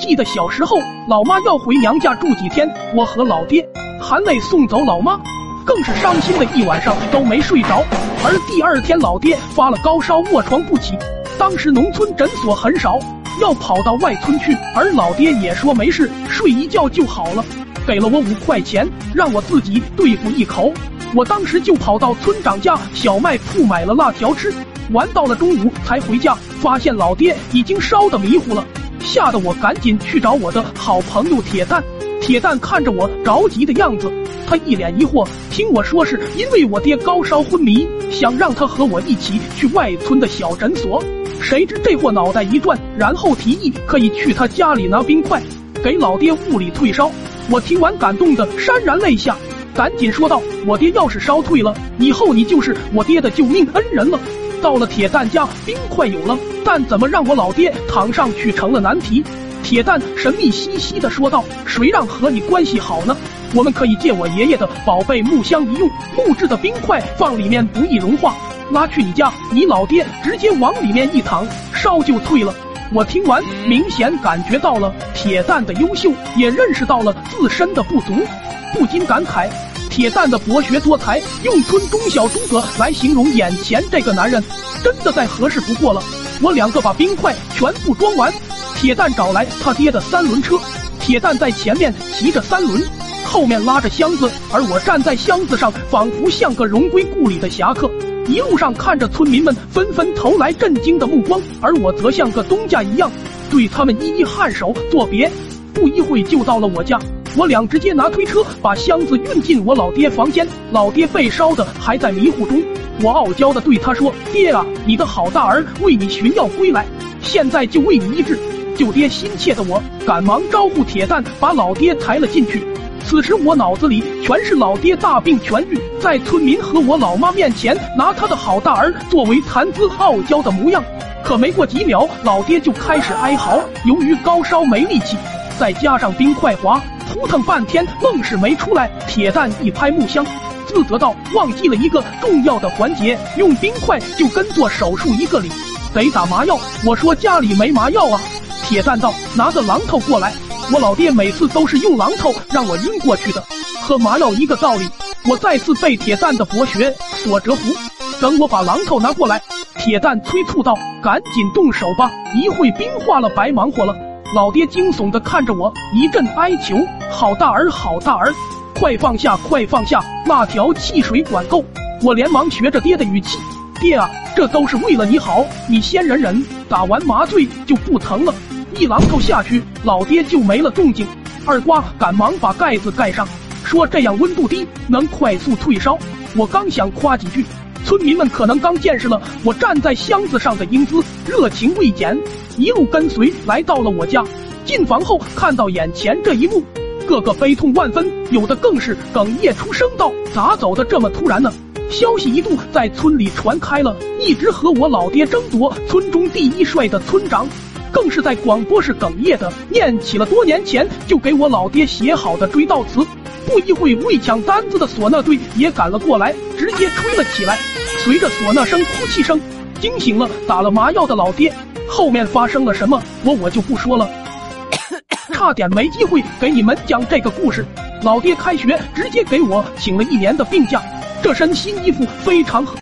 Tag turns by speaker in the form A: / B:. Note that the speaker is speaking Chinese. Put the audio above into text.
A: 记得小时候，老妈要回娘家住几天，我和老爹含泪送走老妈，更是伤心的一晚上都没睡着。而第二天，老爹发了高烧，卧床不起。当时农村诊所很少，要跑到外村去，而老爹也说没事，睡一觉就好了，给了我五块钱，让我自己对付一口。我当时就跑到村长家小卖铺买了辣条吃，玩到了中午才回家，发现老爹已经烧得迷糊了。吓得我赶紧去找我的好朋友铁蛋。铁蛋看着我着急的样子，他一脸疑惑，听我说是因为我爹高烧昏迷，想让他和我一起去外村的小诊所。谁知这货脑袋一转，然后提议可以去他家里拿冰块，给老爹物理退烧。我听完感动的潸然泪下，赶紧说道：“我爹要是烧退了，以后你就是我爹的救命恩人了。”到了铁蛋家，冰块有了，但怎么让我老爹躺上去成了难题。铁蛋神秘兮兮的说道：“谁让和你关系好呢？我们可以借我爷爷的宝贝木箱一用，木质的冰块放里面不易融化，拉去你家，你老爹直接往里面一躺，烧就退了。”我听完，明显感觉到了铁蛋的优秀，也认识到了自身的不足，不禁感慨。铁蛋的博学多才，用村中小诸葛来形容眼前这个男人，真的再合适不过了。我两个把冰块全部装完，铁蛋找来他爹的三轮车，铁蛋在前面骑着三轮，后面拉着箱子，而我站在箱子上，仿佛像个荣归故里的侠客。一路上看着村民们纷纷投来震惊的目光，而我则像个东家一样，对他们一一颔首作别。不一会就到了我家。我俩直接拿推车把箱子运进我老爹房间，老爹被烧的还在迷糊中。我傲娇的对他说：“爹啊，你的好大儿为你寻药归来，现在就为你医治。”救爹心切的我赶忙招呼铁蛋把老爹抬了进去。此时我脑子里全是老爹大病痊愈，在村民和我老妈面前拿他的好大儿作为谈资傲娇的模样。可没过几秒，老爹就开始哀嚎，由于高烧没力气，再加上冰块滑。扑腾半天，愣是没出来。铁蛋一拍木箱，自责道：“忘记了一个重要的环节，用冰块就跟做手术一个理，得打麻药。”我说：“家里没麻药啊。”铁蛋道：“拿个榔头过来。”我老爹每次都是用榔头让我晕过去的，和麻药一个道理。我再次被铁蛋的博学所折服。等我把榔头拿过来，铁蛋催促道：“赶紧动手吧，一会冰化了，白忙活了。”老爹惊悚的看着我，一阵哀求：“好大儿，好大儿，快放下，快放下！那条汽水管够！”我连忙学着爹的语气：“爹啊，这都是为了你好，你先忍忍，打完麻醉就不疼了。”一榔头下去，老爹就没了动静。二瓜赶忙把盖子盖上，说：“这样温度低，能快速退烧。”我刚想夸几句，村民们可能刚见识了我站在箱子上的英姿，热情未减。一路跟随来到了我家，进房后看到眼前这一幕，个个悲痛万分，有的更是哽咽出声道：“咋走的这么突然呢？”消息一度在村里传开了，一直和我老爹争夺村中第一帅的村长，更是在广播室哽咽的念起了多年前就给我老爹写好的追悼词。不一会，为抢单子的唢呐队也赶了过来，直接吹了起来。随着唢呐声、哭泣声，惊醒了打了麻药的老爹。后面发生了什么，我我就不说了，差点没机会给你们讲这个故事。老爹开学直接给我请了一年的病假，这身新衣服非常合。